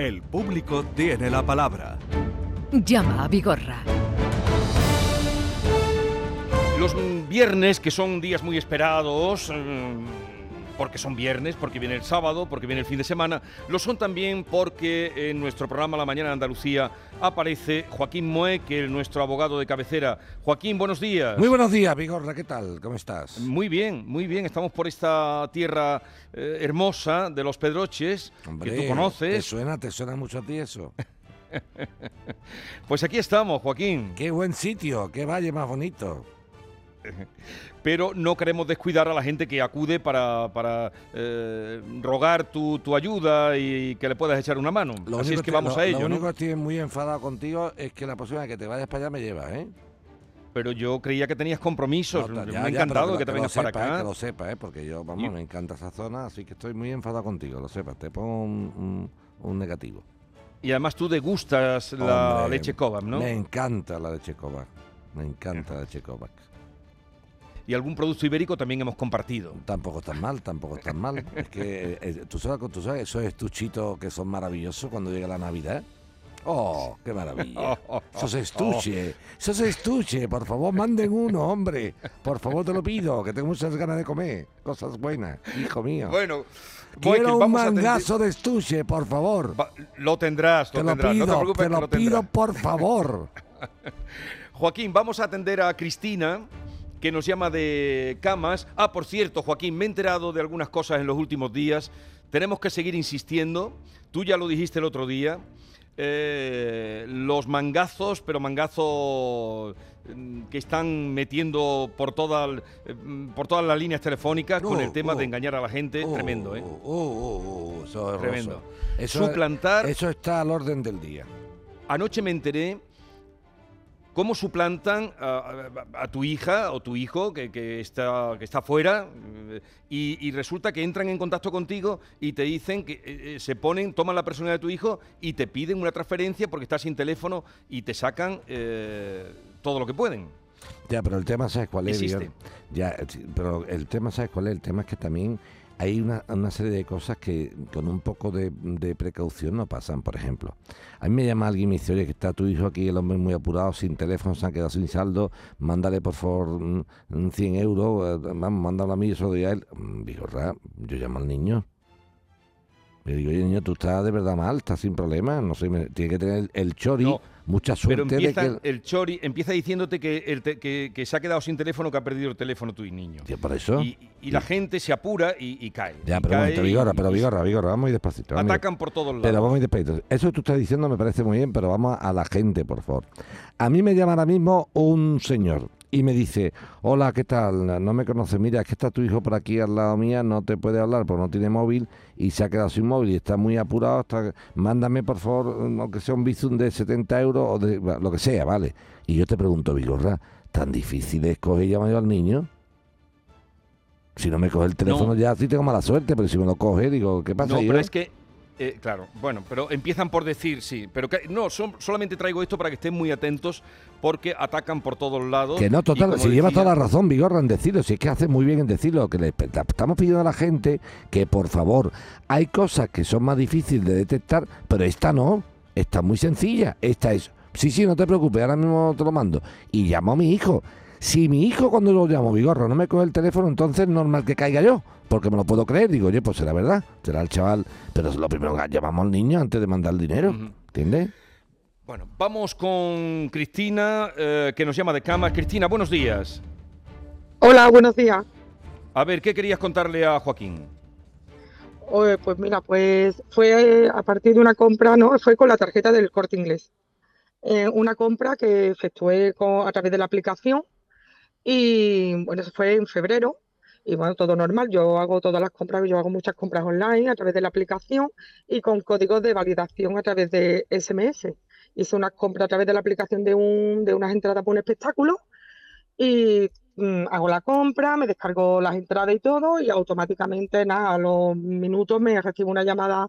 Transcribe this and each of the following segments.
El público tiene la palabra. Llama a Vigorra. Los viernes, que son días muy esperados, mm, porque son viernes, porque viene el sábado, porque viene el fin de semana, lo son también porque en nuestro programa La Mañana de Andalucía aparece Joaquín Moe, que es nuestro abogado de cabecera. Joaquín, buenos días. Muy buenos días, Vigorra, ¿qué tal? ¿Cómo estás? Muy bien, muy bien. Estamos por esta tierra eh, hermosa de los Pedroches, Hombre, que tú conoces. ¿Te suena, te suena mucho a ti eso? Pues aquí estamos, Joaquín. Qué buen sitio, qué valle más bonito. pero no queremos descuidar a la gente que acude para, para, eh, rogar tu, tu ayuda y que le puedas echar una mano. Lo Así es que te- vamos lo- a ello. Lo único ¿no? que estoy muy enfadado contigo es que la próxima vez que te vayas para allá me llevas, ¿eh? Pero yo creía que tenías compromisos. No, Me ya, ha ya, encantado pero que te vengas para acá. Que lo sepas, ¿eh? Porque yo, vamos, me encanta esa zona, así que estoy muy enfadado contigo, lo sepas. Te pongo un, un- un negativo. Y además tú degustas la Hombre, leche Cobam, ¿no? Me encanta la leche Kovac. Me encanta la leche Kovac. Y algún producto ibérico también hemos compartido. Tampoco tan mal, tampoco tan mal. Es que eh, tú sabes, tú sabes esos estuchitos que son maravillosos cuando llega la Navidad. ¡Oh, qué maravilla! Esos estuches, esos estuches, por favor, manden uno, hombre. Por favor, te lo pido, que tengo muchas ganas de comer. Cosas buenas, hijo mío. Bueno, Quiero Michael, un vamos a mangazo de estuche, por favor. Va- Lo tendrás, Te lo lo tendrás. no te pido, preocupes, te que lo lo pido, por favor. Joaquín, vamos a atender a Cristina, que nos llama de camas. Ah, por cierto, Joaquín, me he enterado de algunas cosas en los últimos días. Tenemos que seguir insistiendo. Tú ya lo dijiste el otro día. Eh, los mangazos, pero mangazos mm, que están metiendo por, toda, eh, mm, por todas las líneas telefónicas con Oh, el tema oh. de engañar a la gente. Oh, tremendo, ¿eh? oh, oh, oh, eso es Tremendo. Eso, Suplantar. eso está al orden del día. Anoche me enteré cómo suplantan a, a- a tu hija o tu hijo que, que está, que está fuera eh, y, y resulta que entran en contacto contigo y te dicen que eh, eh, se ponen, toman la personalidad de tu hijo y te piden una transferencia porque estás sin teléfono y te sacan eh, todo lo que pueden. Ya, pero el tema, ¿sabes cuál es? Existe. Ya, pero el tema, ¿sabes cuál es? El tema es que también hay una, una serie de cosas que con un poco de, precaución no pasan. Por ejemplo, a mí me llama alguien y me dice, oye, que está tu hijo aquí, el hombre muy apurado, sin teléfono, se han quedado sin saldo, mándale por favor mm, mm, 100 euros, eh, vamos, mándalo a mí, lo doy a él. Mm, Digo, "Ra, yo llamo al niño. Le digo, oye, niño, tú estás de verdad mal, estás sin problemas, no sé, tiene que tener el chori, No, mucha Pero suerte de empieza que... el chori, empieza diciéndote que, el te- que, que se ha quedado sin teléfono, que ha perdido el teléfono tu niño. Tío, por eso... Y, y la gente se apura y, y cae. Ya, y pero un momento, Vigorra, y- pero y Vigorra, Vigorra, vamos muy despacito. vamos Atacan por todos lados. Pero vamos muy despacito. Eso que tú estás diciendo me parece muy bien, pero vamos a la gente, por favor. A mí me llama ahora mismo un señor y me dice, hola, ¿qué tal? No me conoces, mira, es que está tu hijo por aquí al lado mía, no te puede hablar porque no tiene móvil y se ha quedado sin móvil y está muy apurado, está... mándame por favor, aunque sea un bizum de 70 euros o de lo que sea, ¿vale? Y yo te pregunto, Vigorra, ¿tan difícil es coger y llamar al niño? Si no me coge el teléfono No. ya sí tengo mala suerte, pero si me lo coge, digo, ¿qué pasa? No, yo? pero es que, eh, claro, bueno, pero empiezan por decir sí. Pero que, no, son- solamente traigo esto para que estén muy atentos porque atacan por todos lados. Que no, total, si decía- toda la razón, Vigorra, en decirlo, si es que hace muy bien en decirlo, que le estamos pidiendo a la gente que por favor, hay cosas que son más difíciles de detectar, pero esta no, esta es muy sencilla, esta es, sí, sí, no te preocupes, ahora mismo te lo mando, y llamo a mi hijo. Si mi hijo cuando lo llamo, Vigorra, no me coge el teléfono, entonces es normal que caiga yo, porque me lo puedo creer, digo, oye, pues será verdad, será el chaval, pero es lo primero que llamamos al niño antes de mandar el dinero. ¿entiendes? Bueno, vamos con Cristina, eh, que nos llama de cama. Cristina, buenos días. Hola, buenos días. A ver, ¿qué querías contarle a Joaquín? Oye, pues mira, pues fue a partir de una compra, ¿no? Fue con la tarjeta del Corte Inglés. Eh, una compra que efectué con- a través de la aplicación y bueno, eso fue en febrero y bueno, todo normal. Yo hago todas las compras, yo hago muchas compras online a través de la aplicación y con códigos de validación a través de SMS. Hice unas compras a través de la aplicación de, un, de unas entradas para un espectáculo y mm, hago la compra, me descargo las entradas y todo y automáticamente, nada, a los minutos me recibo una llamada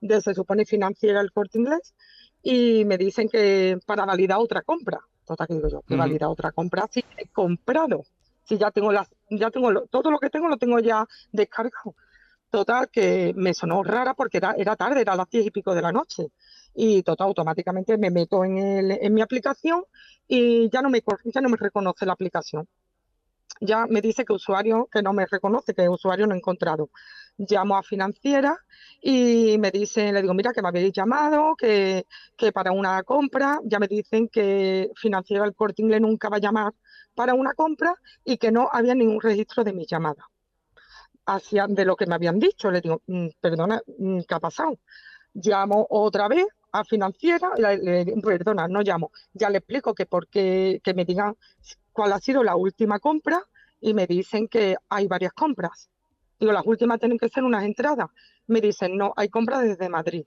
de, se supone, financiera el Corte Inglés y me dicen que para validar otra compra. Que digo yo, que otra compra si he comprado, si ya tengo las, ya tengo lo- todo lo que tengo lo tengo ya descargado. Total, que me sonó rara porque era, era tarde, era las diez y pico de la noche. Y total, automáticamente me meto en, el, en mi aplicación y ya no, me, ya no me reconoce la aplicación. Ya me dice que usuario, que no me reconoce, que usuario no he encontrado. Llamo a financiera y me dicen, le digo, mira, que me habéis llamado, que, que para una compra, ya me dicen que financiera el Corte Inglés nunca va a llamar para una compra y que no había ningún registro de mi llamada hacia de lo que me habían dicho. Le digo, "Mm, perdona, mm, ¿qué ha pasado? Llamo otra vez a financiera, le, le perdona, no llamo. Ya le explico que porque que me digan cuál ha sido la última compra y me dicen que hay varias compras. Digo, las últimas tienen que ser unas entradas. Me dicen, no, hay compras desde Madrid.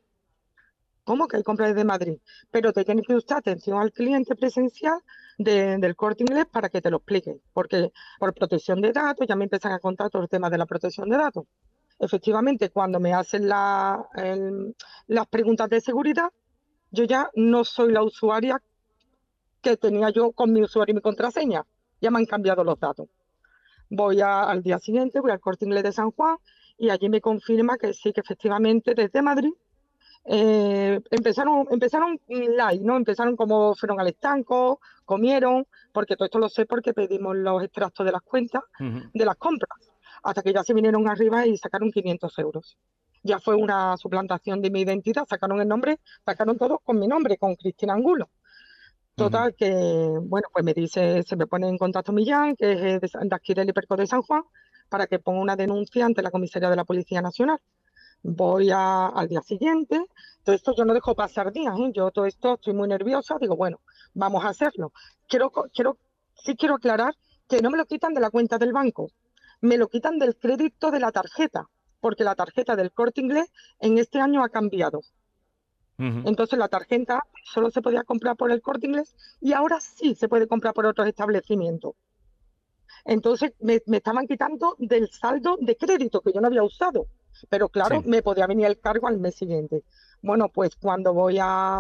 ¿Cómo que hay compras desde Madrid? Pero te tiene que usar atención al cliente presencial de- del corte inglés para que te lo expliquen, porque por protección de datos ya me empiezan a contar todo el tema de la protección de datos. Efectivamente, cuando me hacen las preguntas de seguridad, yo ya no soy la usuaria que tenía yo con mi usuario y mi contraseña. Ya me han cambiado los datos. Voy a- al día siguiente, voy al corte inglés de San Juan y allí me confirma que sí, que efectivamente desde Madrid eh, empezaron, empezaron light, ¿no? Empezaron como fueron al estanco, comieron, porque todo esto lo sé porque pedimos los extractos de las cuentas de las compras, hasta que ya se vinieron arriba y sacaron 500 euros. Ya fue una suplantación de mi identidad, sacaron el nombre, sacaron todo con mi nombre, con Cristina Angulo. Total, que, bueno, pues me dice, se me pone en contacto Millán, que es eh, de, de aquí del Hiperco de San Juan, para que ponga una denuncia ante la comisaría de la Policía Nacional. Voy a- al día siguiente, todo esto yo no dejo pasar días, ¿eh? Yo todo esto estoy muy nerviosa, digo, bueno, vamos a hacerlo. Quiero, quiero, sí quiero aclarar que no me lo quitan de la cuenta del banco, me lo quitan del crédito de la tarjeta, porque la tarjeta del Corte Inglés en este año ha cambiado. Entonces la tarjeta solo se podía comprar por el Corte Inglés y ahora sí se puede comprar por otros establecimientos. Entonces me, me estaban quitando del saldo de crédito que yo no había usado. Pero claro, Sí. me podía venir el cargo al mes siguiente. Bueno, pues cuando voy a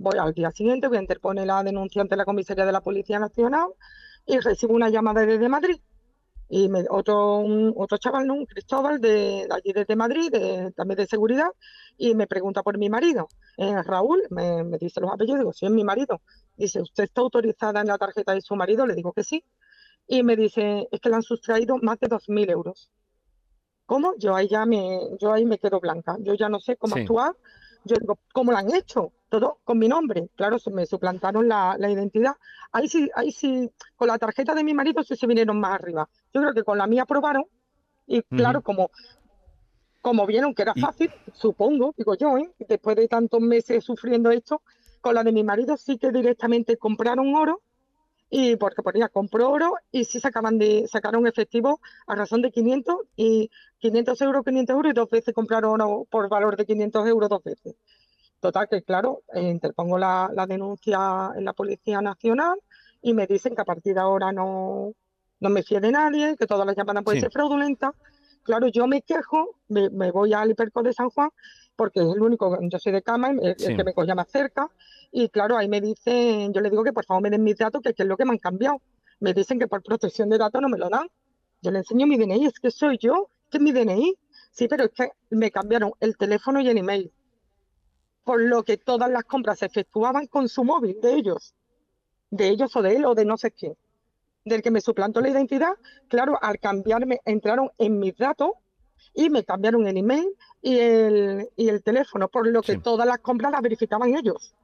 voy al día siguiente, voy a interponer la denuncia ante la comisaría de la Policía Nacional y recibo una llamada desde Madrid. Y me- otro, un- otro chaval, ¿no? un Cristóbal de, de allí desde Madrid, de- también de seguridad, y me pregunta por mi marido. Eh, Raúl, me, me dice los apellidos, digo, sí, es mi marido. Dice, ¿usted está autorizada en la tarjeta de su marido? Le digo que sí. Y me dice, es que le han sustraído más de 2.000 euros. ¿Cómo? Yo ahí ya me, yo ahí me quedo blanca. Yo ya no sé cómo Sí. actuar. Yo digo, ¿cómo lo han hecho? Todo con mi nombre. Claro, se me suplantaron la, la identidad. Ahí sí, ahí sí, con la tarjeta de mi marido sí se vinieron más arriba. Yo creo que con la mía aprobaron. Y claro, como, como vieron que era Y- fácil, supongo, digo yo, ¿eh? después de tantos meses sufriendo esto, con la de mi marido sí que directamente compraron oro y porque ponía compró oro y sí sacaban de sacaron efectivo a razón de 500 y 500 euros 500 euros y dos veces compraron oro por valor de 500 euros dos veces total que claro eh, interpongo la, la denuncia en la policía nacional y me dicen que a partir de ahora no no me fíe de nadie que todas las llamadas pueden Sí. ser fraudulentas claro yo me quejo me, me voy al hiperco de San Juan porque es el único yo soy de cama el, el que me cogía más cerca y claro, ahí me dicen, yo le digo que por favor me den mis datos, que, que es lo que me han cambiado. Me dicen que por protección de datos no me lo dan. Yo le enseño mi DNI, es que soy yo, que es mi DNI. Sí, pero es que me cambiaron el teléfono y el email. Por lo que todas las compras se efectuaban con su móvil de ellos. De ellos o de él o de no sé quién. Del que me suplantó la identidad, claro, al cambiarme, entraron en mis datos y me cambiaron el email y el, y el teléfono, por lo que Sí. todas las compras las verificaban ellos.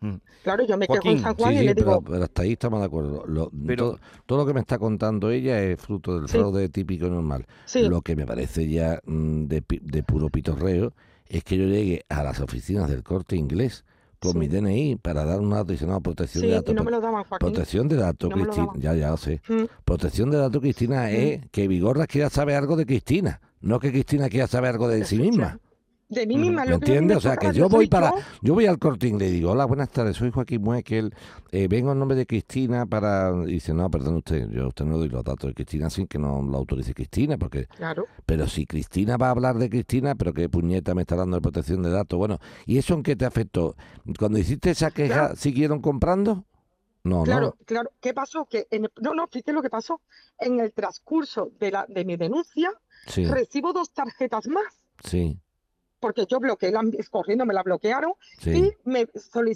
Mm. Claro, yo me quejo Joaquín, en San Sí, Juan y sí, le pero, digo, pero hasta ahí estamos de acuerdo. Lo- Pero- todo, todo lo que me está contando ella es fruto del Sí. fraude típico y normal. sí, Lo que me parece ya mm, de, pi- de puro pitorreo es que yo llegue a las oficinas del corte inglés con Sí. mi DNI para dar un dato adicional protección sí, de y datos. no me lo daban, Joaquín. Protección de datos, No Cristina. Ya, ya lo sé. Mm, Protección de datos, Cristina, es que Vigorra quiera saber algo de Cristina. No que Cristina quiera saber algo de sí misma. De mí misma, ¿Me entiendes? O sea, que yo voy para... yo. Voy al corte inglés y digo, hola, buenas tardes, soy Joaquín Muekel, eh, vengo en nombre de Cristina para... Y dice, no, perdón usted, yo a usted no le doy los datos de Cristina sin que no lo autorice Cristina, porque... Claro, Pero si Cristina va a hablar de Cristina, pero qué puñeta me está dando de protección de datos. Bueno, ¿y eso en qué te afectó? Cuando hiciste esa queja, Claro. ¿siguieron comprando? No, Claro, no. claro. ¿Qué pasó? Que en el- no, no, fíjate lo que pasó. En el transcurso de la de mi denuncia, Sí, recibo dos tarjetas más, sí, porque yo bloqueé la corriendo, me la bloquearon sí. y me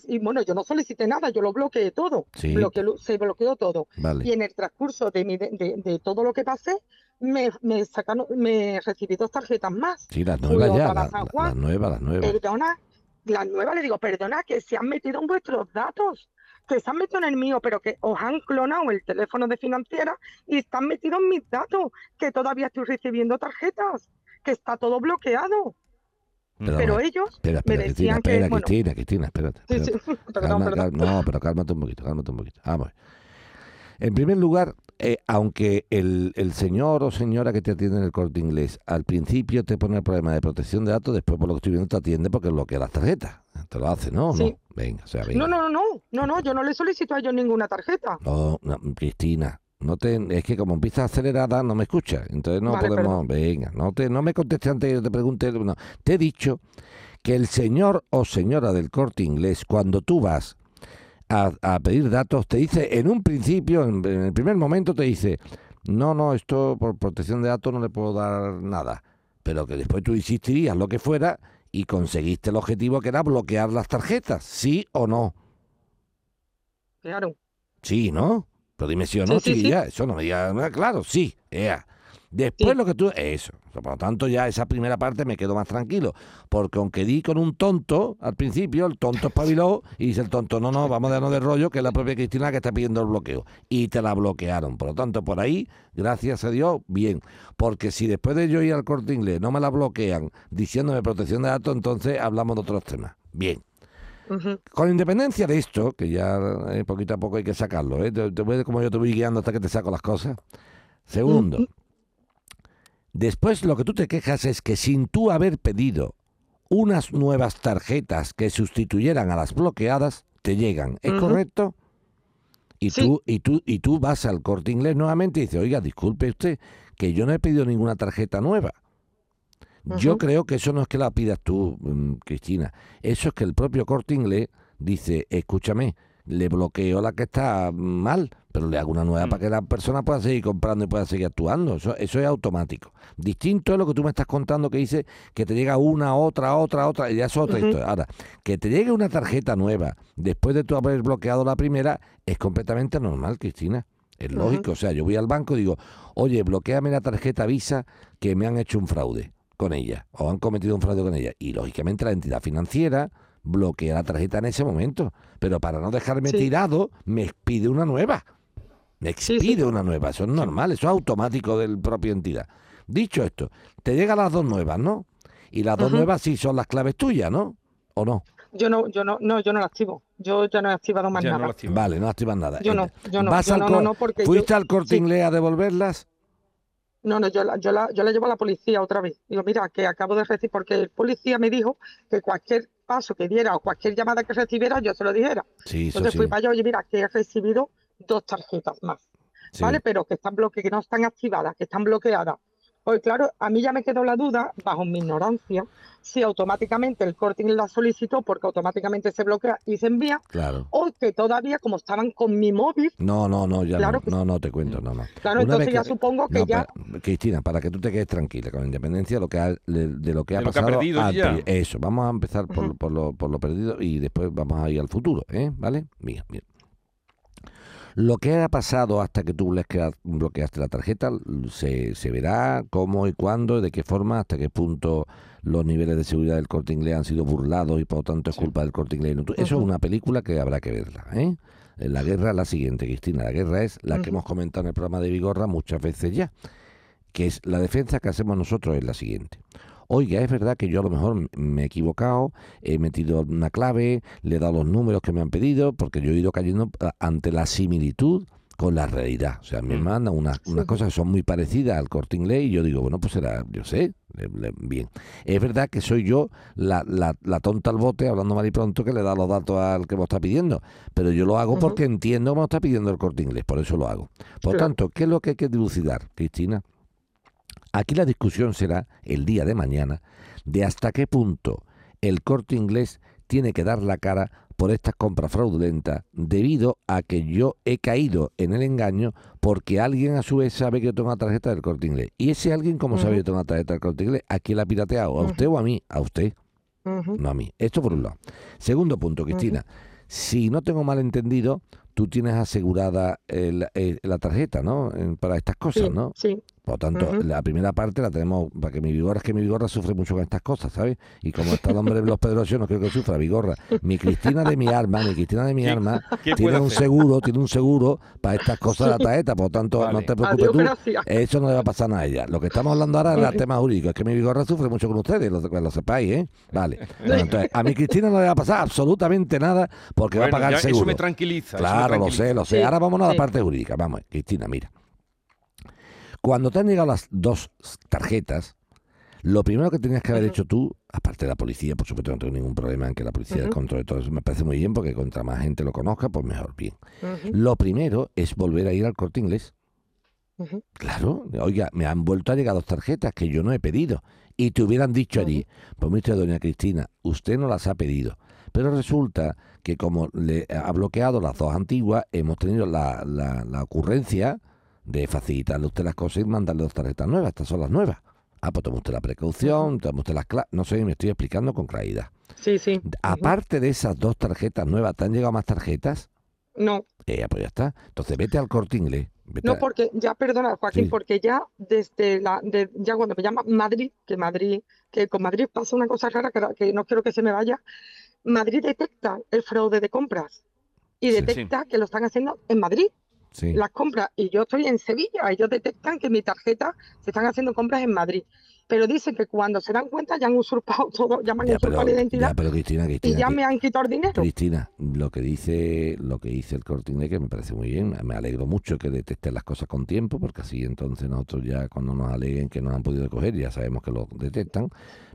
y bueno, yo no solicité nada, yo lo bloqueé todo, Sí. bloqueé lo- se bloqueó todo. Vale. Y en el transcurso de, mi de, de- de todo lo que pasé, me, me sacaron, me recibí dos tarjetas más. Sí, las nuevas ya, la- la- las nuevas, las nuevas. Perdona, la nueva le digo, perdona, que se han metido en vuestros datos, que se han metido en el mío, pero que os han clonado el teléfono de financiera y están metidos en mis datos, que todavía estoy recibiendo tarjetas, que está todo bloqueado. Pero, ellos espera, me espera, Cristina, decían que, espera, bueno, Cristina, Cristina, espérate. sí, espérate. sí, perdón, Calma, perdón. cal- no, pero cálmate un poquito, cálmate un poquito. Vamos. En primer lugar, eh, aunque el, el señor o señora que te atiende en el corte inglés al principio te pone el problema de protección de datos, después por lo que estoy viendo te atiende porque bloquea las tarjetas. Te lo hace, ¿no? ¿O Sí. No, venga, o sea, venga. No, no, no, no, no, no, yo no le solicito a ellos ninguna tarjeta. No, no, Cristina, no te, es que como empiezas acelerada no me escuchas, entonces no Vale, podemos, venga, no te, no me contestes antes que yo te pregunte, no. te he dicho que el señor o señora del corte inglés, cuando tú vas a, a pedir datos, te dice, en un principio, en, en el primer momento te dice, no, no, esto por protección de datos no le puedo dar nada, pero que después tú insistirías lo que fuera y conseguiste el objetivo que era bloquear las tarjetas, ¿sí o no? Claro. Sí, ¿no? Pero dime sí o no, Sí, chiquilla. Eso no me digas, "Ah, claro, sí, ea. Después lo que tú... Eso. Por lo tanto, ya esa primera parte me quedo más tranquilo. Porque aunque di con un tonto al principio, el tonto espabiló y dice el tonto, no, no, vamos a darnos de rollo, que es la propia Cristina que está pidiendo el bloqueo. Y te la bloquearon. Por lo tanto, por ahí, gracias a Dios, bien. Porque si después de yo ir al corte inglés no me la bloquean diciéndome protección de datos, entonces hablamos de otros temas. Bien. Con independencia de esto, que ya eh, poquito a poco hay que sacarlo, ¿eh? te, te voy- como yo te voy guiando hasta que te saco las cosas. Segundo, después lo que tú te quejas es que sin tú haber pedido unas nuevas tarjetas que sustituyeran a las bloqueadas, te llegan. ¿Es correcto? Y Sí. tú, y tú, y tú vas al corte inglés nuevamente y dices, oiga, disculpe usted, que yo no he pedido ninguna tarjeta nueva. Yo creo que eso no es que la pidas tú, mm, Cristina. Eso es que el propio corte inglés dice, escúchame, le bloqueo la que está mal, pero le hago una nueva Mm. para que la persona pueda seguir comprando y pueda seguir actuando. Eso, eso es automático. Distinto es lo que tú me estás contando que dice que te llega una, otra, otra, otra, y ya es otra historia. Ahora, que te llegue una tarjeta nueva después de tú haber bloqueado la primera es completamente normal, Cristina. Es lógico. O sea, yo voy al banco y digo, oye, bloqueame la tarjeta Visa que me han hecho un fraude con ella o han cometido un fraude con ella. Y lógicamente la entidad financiera bloquea la tarjeta en ese momento. Pero para no dejarme Sí. tirado, me pide una nueva. Me expide sí. una nueva. Eso es normal, eso es automático del propia entidad. Dicho esto, te llegan las dos nuevas, ¿no? Y las dos nuevas sí son las claves tuyas, ¿no? ¿O no? Yo no, yo no, no, yo no la activo. Yo ya no he activado más Ya nada. Vale, no activas nada. Yo no, yo no, ¿Vas yo al no, cor- no, no, porque ¿Fuiste yo- al corte sí. inglés a devolverlas? No, no, yo la, yo la, yo la llevo a la policía otra vez. Digo, mira, que acabo de recibir, porque el policía me dijo que cualquier paso que diera o cualquier llamada que recibiera, yo se lo dijera. Sí, Entonces sí. fui para allá, oye, mira, que he recibido dos tarjetas más, sí. ¿vale? Pero que están bloque, que no están activadas, que están bloqueadas. Pues claro, a mí ya me quedó la duda, bajo mi ignorancia, si automáticamente el corte Inglés la solicitó porque automáticamente se bloquea y se envía, Claro. o que todavía, como estaban con mi móvil, No, no, no, ya Claro no, que no, no te cuento, no, no. claro, Una entonces ya que- supongo que No, ya... Cristina, para que tú te quedes tranquila con independencia de lo que ha, de, de lo que ha De lo que ha pasado. perdido al ya. pri- Eso, vamos a empezar por, por lo, por lo perdido y después vamos a ir al futuro, ¿eh? ¿Vale? Mira, mira. Lo que ha pasado hasta que tú bloquea- bloqueaste la tarjeta se, se verá cómo y cuándo, de qué forma, hasta qué punto los niveles de seguridad del corte inglés han sido burlados y por lo tanto es Sí. culpa del corte inglés. No, tú- Eso es una película que habrá que verla. ¿eh? La guerra es la siguiente, Cristina. La guerra es la que hemos comentado en el programa de Vigorra muchas veces ya, que es la defensa que hacemos nosotros es la siguiente. Oiga, es verdad que yo a lo mejor me he equivocado, he metido una clave, le he dado los números que me han pedido, porque yo he ido cayendo a- ante la similitud con la realidad. O sea, me Mm. mandan unas, unas cosas que son muy parecidas al corte inglés y yo digo, bueno, pues será, yo sé, bien. Es verdad que soy yo la, la, la tonta al bote, hablando mal y pronto, que le da los datos al que me está pidiendo. Pero yo lo hago porque entiendo que me está pidiendo el corte inglés, por eso lo hago. Por Claro. tanto, ¿qué es lo que hay que dilucidar, Cristina? Aquí la discusión será el día de mañana de hasta qué punto el corte inglés tiene que dar la cara por estas compras fraudulentas debido a que yo he caído en el engaño porque alguien a su vez sabe que yo tengo una tarjeta del corte inglés. Y ese alguien, como sabe que yo tengo una tarjeta del corte inglés, ¿a quién la ha pirateado? ¿A usted o a mí? A usted, no a mí. Esto por un lado. Segundo punto, Cristina. Si no tengo mal entendido, tú tienes asegurada el- el- la tarjeta, ¿no? Para estas cosas, Sí, ¿no? sí. Por lo tanto, la primera parte la tenemos para que mi vigorra es que mi vigorra sufre mucho con estas cosas, ¿sabes? Y como está el hombre de los Pedrosos, no creo que sufra vigorra. Mi Cristina de mi arma, mi Cristina de mi ¿Qué- arma, tiene un hacer? seguro, tiene un seguro para estas cosas de la tarjeta, por lo tanto, no te preocupes Adiós, tú. gracias. Eso no le va a pasar nada a ella. Lo que estamos hablando ahora es el tema jurídico. Es que mi vigorra sufre mucho con ustedes, lo, sepáis, ¿eh? Vale. Bueno, entonces, a mi Cristina no le va a pasar absolutamente nada porque va a pagar ya, seguro. Eso me tranquiliza. me Claro, lo sé, lo sé. Sí, Ahora vámonos a la sí. parte jurídica. Vamos, Cristina, mira. Cuando te han llegado las dos tarjetas, lo primero que tenías que haber hecho tú, aparte de la policía, por supuesto no tengo ningún problema en que la policía Ujú. controle todo eso, me parece muy bien porque contra más gente lo conozca, pues mejor, bien. Lo primero es volver a ir al corte inglés. Claro, oiga, me han vuelto a llegar dos tarjetas que yo no he pedido. Y te hubieran dicho allí, pues mire, doña Cristina, usted no las ha pedido. Pero resulta que como le ha bloqueado las dos antiguas, hemos tenido la, la- la ocurrencia de facilitarle a usted las cosas y mandarle dos tarjetas nuevas. Estas son las nuevas. Ah, pues tome usted la precaución, tome usted las claves. No sé, me estoy explicando con claridad. Sí, sí. Aparte de esas dos tarjetas nuevas, ¿te han llegado más tarjetas? No, Eh, pues ya está. Entonces vete al corte inglés. vete no, porque ya, perdona, Joaquín, Sí. porque ya desde la, de- ya cuando me llama Madrid, que Madrid, que con Madrid pasa una cosa rara que, que no quiero que se me vaya, Madrid detecta el fraude de compras y Sí. detecta que lo están haciendo en Madrid, sí. las compras, y yo estoy en Sevilla, ellos detectan que mi tarjeta se están haciendo compras en Madrid, pero dicen que cuando se dan cuenta ya han usurpado todo, ya me han Ya, usurpado pero, la ya, identidad pero Cristina, y ya me han quitado el dinero. Cristina, lo que dice lo que dice el corte inglés, que me parece muy bien, me alegro mucho que detecten las cosas con tiempo, porque así entonces nosotros ya cuando nos aleguen que nos han podido coger, ya sabemos que lo detectan,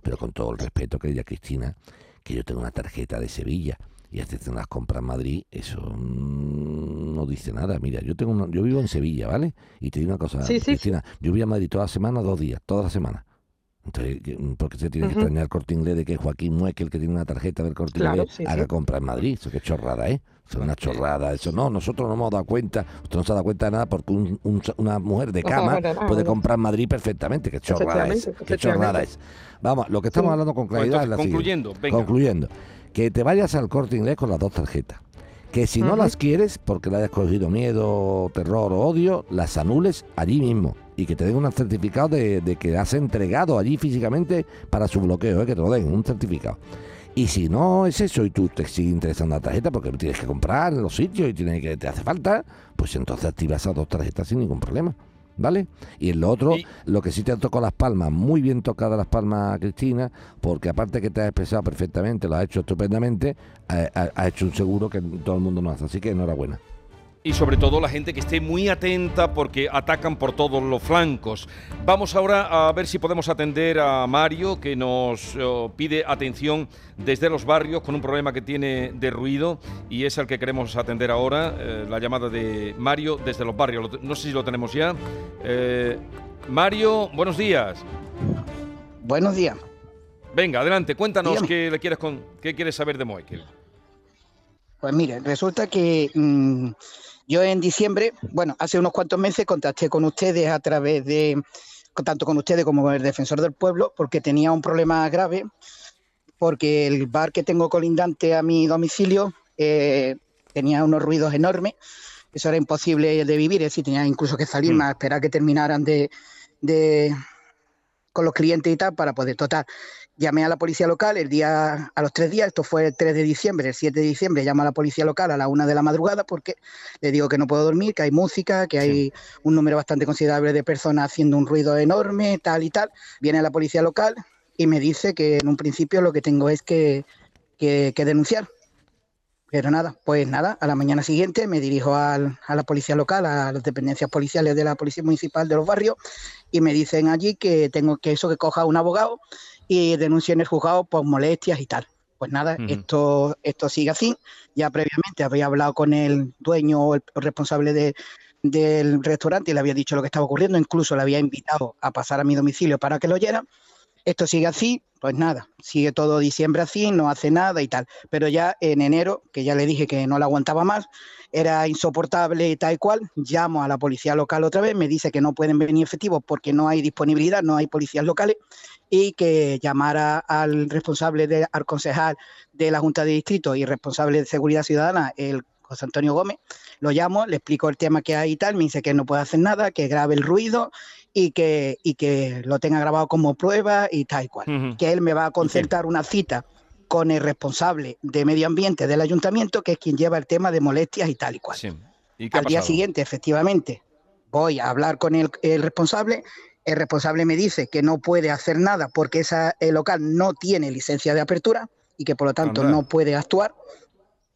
pero con todo el respeto que ella Cristina, que yo tengo una tarjeta de Sevilla y hace unas compras en Madrid, eso mm, no dice nada. Mira, yo tengo una- yo vivo en Sevilla, ¿vale? Y te digo una cosa, Sí, sí, Cristina, yo voy a Madrid toda la semana, dos días, toda la semana. Entonces, ¿qué- ¿por qué se tiene que extrañar el corte inglés de que Joaquín Mueque, el que tiene una tarjeta del corte Claro, inglés, sí, haga sí. compra en Madrid? Eso que chorrada, ¿eh? Eso es una chorrada. Eso no, nosotros no hemos dado cuenta. Usted no se ha dado cuenta de nada porque un- un- una mujer de cama puede ¿no? comprar en Madrid perfectamente. Qué chorrada es. Qué chorrada es. Vamos, lo que estamos Sí. hablando con Pues claridad entonces, es la siguiente. concluyendo, venga. Concluyendo, que te vayas al corte inglés con las dos tarjetas. Que si no las quieres, porque le hayas cogido miedo, terror o odio, las anules allí mismo. Y que te den un certificado de, de que has entregado allí físicamente para su bloqueo, ¿eh? que te lo den, un certificado. Y si no es eso y tú te sigue interesando la tarjeta porque tienes que comprar en los sitios y tiene que te hace falta, pues entonces activas esas dos tarjetas sin ningún problema. ¿Vale? Y en lo otro, lo que sí te tocó las palmas, muy bien tocadas las palmas, Cristina, porque aparte que te has expresado perfectamente, lo has hecho estupendamente, eh, ha, ha hecho un seguro que todo el mundo no hace. Así que enhorabuena. Y sobre todo la gente que esté muy atenta porque atacan por todos los flancos. Vamos ahora a ver si podemos atender a Mario que nos eh, pide atención desde los barrios con un problema que tiene de ruido y es el que queremos atender ahora, eh, la llamada de Mario desde los barrios. No sé si lo tenemos ya. Eh, Mario, buenos días. Buenos días. Venga, adelante, cuéntanos Dígame. qué, le quieres con, qué quieres saber de Moekel. Pues mire, resulta que mm, yo en diciembre, bueno, hace unos cuantos meses contacté con ustedes a través de, tanto con ustedes como con el defensor del pueblo, porque tenía un problema grave, porque el bar que tengo colindante a mi domicilio eh, tenía unos ruidos enormes, eso era imposible de vivir, es decir, tenía incluso que salir Mm. más, esperar que terminaran de, de con los clientes y tal para poder total. Llamé a la policía local el día, a los tres días, esto fue el 3 de diciembre, el 7 de diciembre, llamo a la policía local a la una de la madrugada porque le digo que no puedo dormir, que hay música, que hay un número bastante considerable de personas haciendo un ruido enorme, tal y tal. Viene la policía local y me dice que en un principio lo que tengo es que, que- que denunciar. Pero nada, pues nada, a la mañana siguiente me dirijo al- a la policía local, a las dependencias policiales de la Policía Municipal de los Barrios, y me dicen allí que tengo que eso que coja un abogado y denuncie en el juzgado por molestias y tal. Pues nada, esto, esto sigue así. Ya previamente había hablado con el dueño o el responsable de- del restaurante y le había dicho lo que estaba ocurriendo, incluso le había invitado a pasar a mi domicilio para que lo oyera. Esto sigue así, pues nada, sigue todo diciembre así, no hace nada y tal. Pero ya en enero, que ya le dije que no la aguantaba más, era insoportable y tal y cual, llamo a la policía local otra vez, me dice que no pueden venir efectivos porque no hay disponibilidad, no hay policías locales y que llamara al responsable, de, al concejal de la Junta de Distrito y responsable de Seguridad Ciudadana, el José Antonio Gómez, lo llamo, le explico el tema que hay y tal, me dice que no puede hacer nada, que grabe el ruido y que, y que lo tenga grabado como prueba y tal y cual. Que él me va a concertar una cita con el responsable de medio ambiente del ayuntamiento, que es quien lleva el tema de molestias y tal y cual. Sí. ¿Y qué ha Al día siguiente, efectivamente, voy a hablar con el, el responsable. El responsable me dice que no puede hacer nada porque esa, el local no tiene licencia de apertura y que por lo tanto no puede actuar.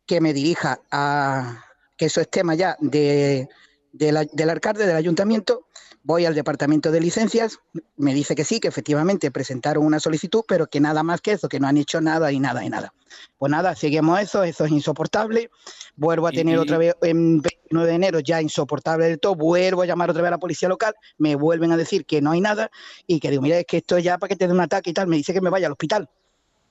Que me dirija a que eso es tema ya de, de la- del alcalde del ayuntamiento. Voy al departamento de licencias, me dice que sí, que efectivamente presentaron una solicitud, pero que nada más que eso, que no han hecho nada y nada y nada. Pues nada, seguimos eso, eso es insoportable. Vuelvo a tener y- otra vez en 29 de enero ya insoportable del todo. Vuelvo a llamar otra vez a la policía local, me vuelven a decir que no hay nada y que digo, mira, es que esto es ya para que te dé un ataque y tal. Me dice que me vaya al hospital.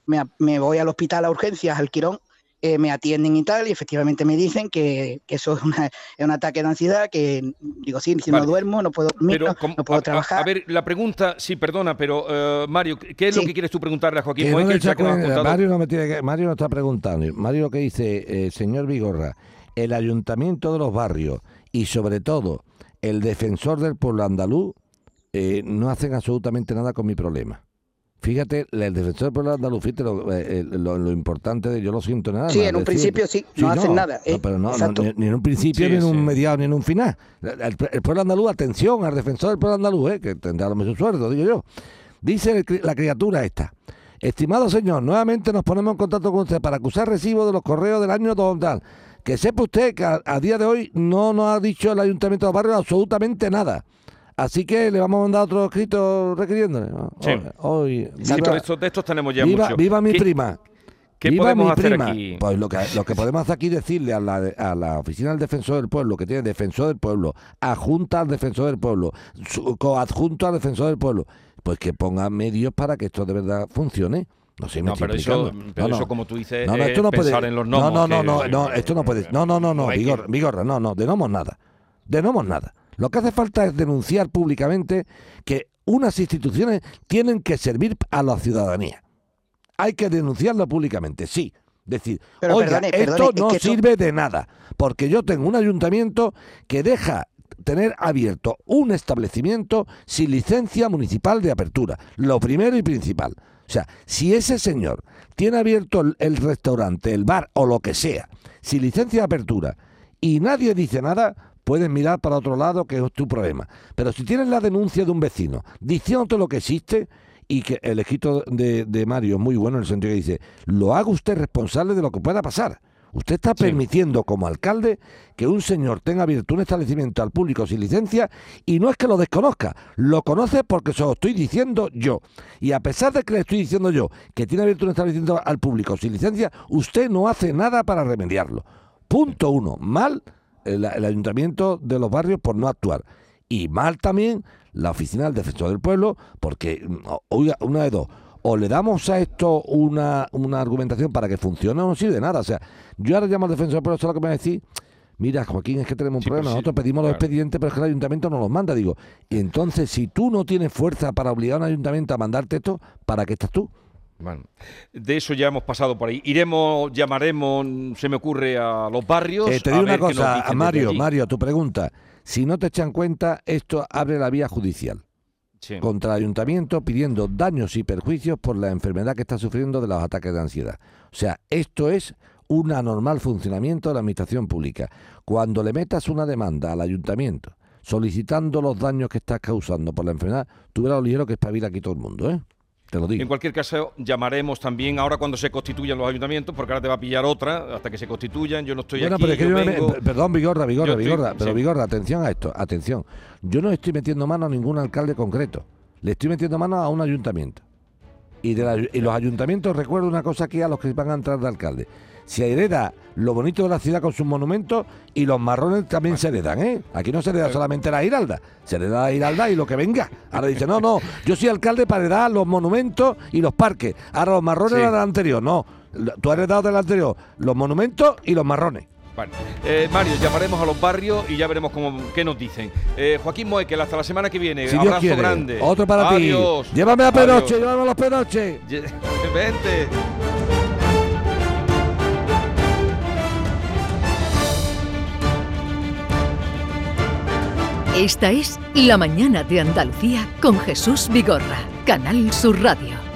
Me, me voy al hospital a urgencias, al Quirón, eh, me atienden y tal, y efectivamente me dicen que, que eso es, una- es un ataque de ansiedad, que digo, sí, si Vale. no duermo, no puedo dormir, Pero, no, no puedo a- trabajar. A, ver, la pregunta, sí, perdona, pero eh, Mario, ¿qué es lo Sí. que quieres tú preguntarle a Joaquín? Que ¿O es no? Mario no me tiene que- Mario no está preguntando. Mario lo que dice, eh, señor Vigorra, el ayuntamiento de los barrios y sobre todo el defensor del pueblo andaluz eh, no hacen absolutamente nada con mi problema. Fíjate, el defensor del pueblo andaluz, fíjate lo, eh, lo- lo importante de yo lo siento nada sí, en un decir- principio sí, no hacen nada. no, eh, pero no, ni, ni en un principio, Sí, ni en un sí. mediado, ni en un final. El, el pueblo andaluz, atención al defensor del pueblo andaluz, eh, que tendrá lo mismo sueldo, digo yo. Dice el la criatura esta. Estimado señor, nuevamente nos ponemos en contacto con usted para acusar recibo de los correos del año tal. Que sepa usted que a, a día de hoy no nos ha dicho el Ayuntamiento de los Barrios absolutamente nada. Así que le vamos a mandar otro escrito requiriéndole. ¿no? Sí. Hoy, Sí, viva, de estos, de estos tenemos ya viva, mucho. viva mi ¿Qué- prima. qué Viva podemos mi hacer prima. aquí? Pues lo que, lo que podemos hacer aquí es decirle a la, a la oficina del defensor del pueblo, que tiene defensor del pueblo, adjunta al defensor del pueblo, coadjunto al defensor del pueblo, pues que ponga medios para que esto de verdad funcione. No sé, me No, pero eso, pero No, eso no. como tú dices, No, no, es esto no puede. pensar en los no, gnomos. no, no, que- no, no, esto no puede. No, no, no, no, Vigorra, Vigorra, no, no, de gnomos nada. De gnomos nada. Lo que hace falta es denunciar públicamente que unas instituciones tienen que servir a la ciudadanía. Hay que denunciarlo públicamente, sí. Decir, Pero oiga, perdone, esto es no que sirve de nada, porque yo tengo un ayuntamiento que deja tener abierto un establecimiento sin licencia municipal de apertura. Lo primero y principal. O sea, si ese señor tiene abierto el, el restaurante, el bar o lo que sea, sin licencia de apertura, y nadie dice nada, puedes mirar para otro lado, que es tu problema. Pero si tienes la denuncia de un vecino diciéndote lo que existe, y que el escrito de, de Mario es muy bueno en el sentido que dice, lo haga usted responsable de lo que pueda pasar. Usted está Sí. permitiendo como alcalde que un señor tenga abierto un establecimiento al público sin licencia y no es que lo desconozca, lo conoce porque se lo estoy diciendo yo. Y a pesar de que le estoy diciendo yo que tiene abierto un establecimiento al público sin licencia, usted no hace nada para remediarlo. Punto uno, mal el, el ayuntamiento de los barrios por no actuar. Y mal también la oficina del defensor del pueblo, porque, mm, oiga, una de dos, o le damos a esto una, una argumentación para que funcione o no sirve de nada. O sea, yo ahora llamo al defensor del pueblo, ¿sabes lo que me va a decir? Mira, Joaquín, es que tenemos un Sí, problema. pues sí, Nosotros pedimos los expedientes, pero es que el ayuntamiento nos los manda. Digo, y entonces, si tú no tienes fuerza para obligar a un ayuntamiento a mandarte esto, ¿para qué estás tú? Bueno, de eso ya hemos pasado por ahí. Iremos, llamaremos, se me ocurre, a los barrios. Eh, te digo una cosa, a Mario. Mario, tu pregunta. Si no te echan cuenta, esto abre la vía judicial. Sí. contra el ayuntamiento pidiendo daños y perjuicios por la enfermedad que está sufriendo de los ataques de ansiedad. O sea, esto es un anormal funcionamiento de la administración pública. Cuando le metas una demanda al ayuntamiento solicitando los daños que estás causando por la enfermedad, tú verás lo ligero que espabila aquí todo el mundo, ¿eh? Te lo digo. En cualquier caso, llamaremos también ahora cuando se constituyan los ayuntamientos, porque ahora te va a pillar otra hasta que se constituyan. Yo no estoy Bueno, aquí. pero es que yo yo me- vengo- per- perdón, Vigorra, Vigorra, estoy- Vigorra, pero sí. Vigorra, atención a esto, atención. Yo no estoy metiendo mano a ningún alcalde concreto, le estoy metiendo mano a un ayuntamiento. Y, de la- y los ayuntamientos, recuerdo una cosa aquí a los que van a entrar de alcalde. se hereda lo bonito de la ciudad con sus monumentos y los marrones también se heredan, ¿eh? Aquí no se hereda solamente la Giralda, se hereda la Giralda y lo que venga. Ahora dice, no, no, yo soy alcalde para heredar los monumentos y los parques. Ahora los marrones Sí. eran del anterior, no. Tú has heredado del anterior los monumentos y los marrones. Bueno, eh, Mario, llamaremos a los barrios y ya veremos cómo, qué nos dicen. Eh, Joaquín Moekel, hasta la semana que viene. Si Dios Abrazo quiere. grande. Otro para Adiós. ti. Llévame a. Penoche, llévame a los Penoches. Lle- Vente. Esta es La Mañana de Andalucía con Jesús Vigorra, Canal Sur Radio.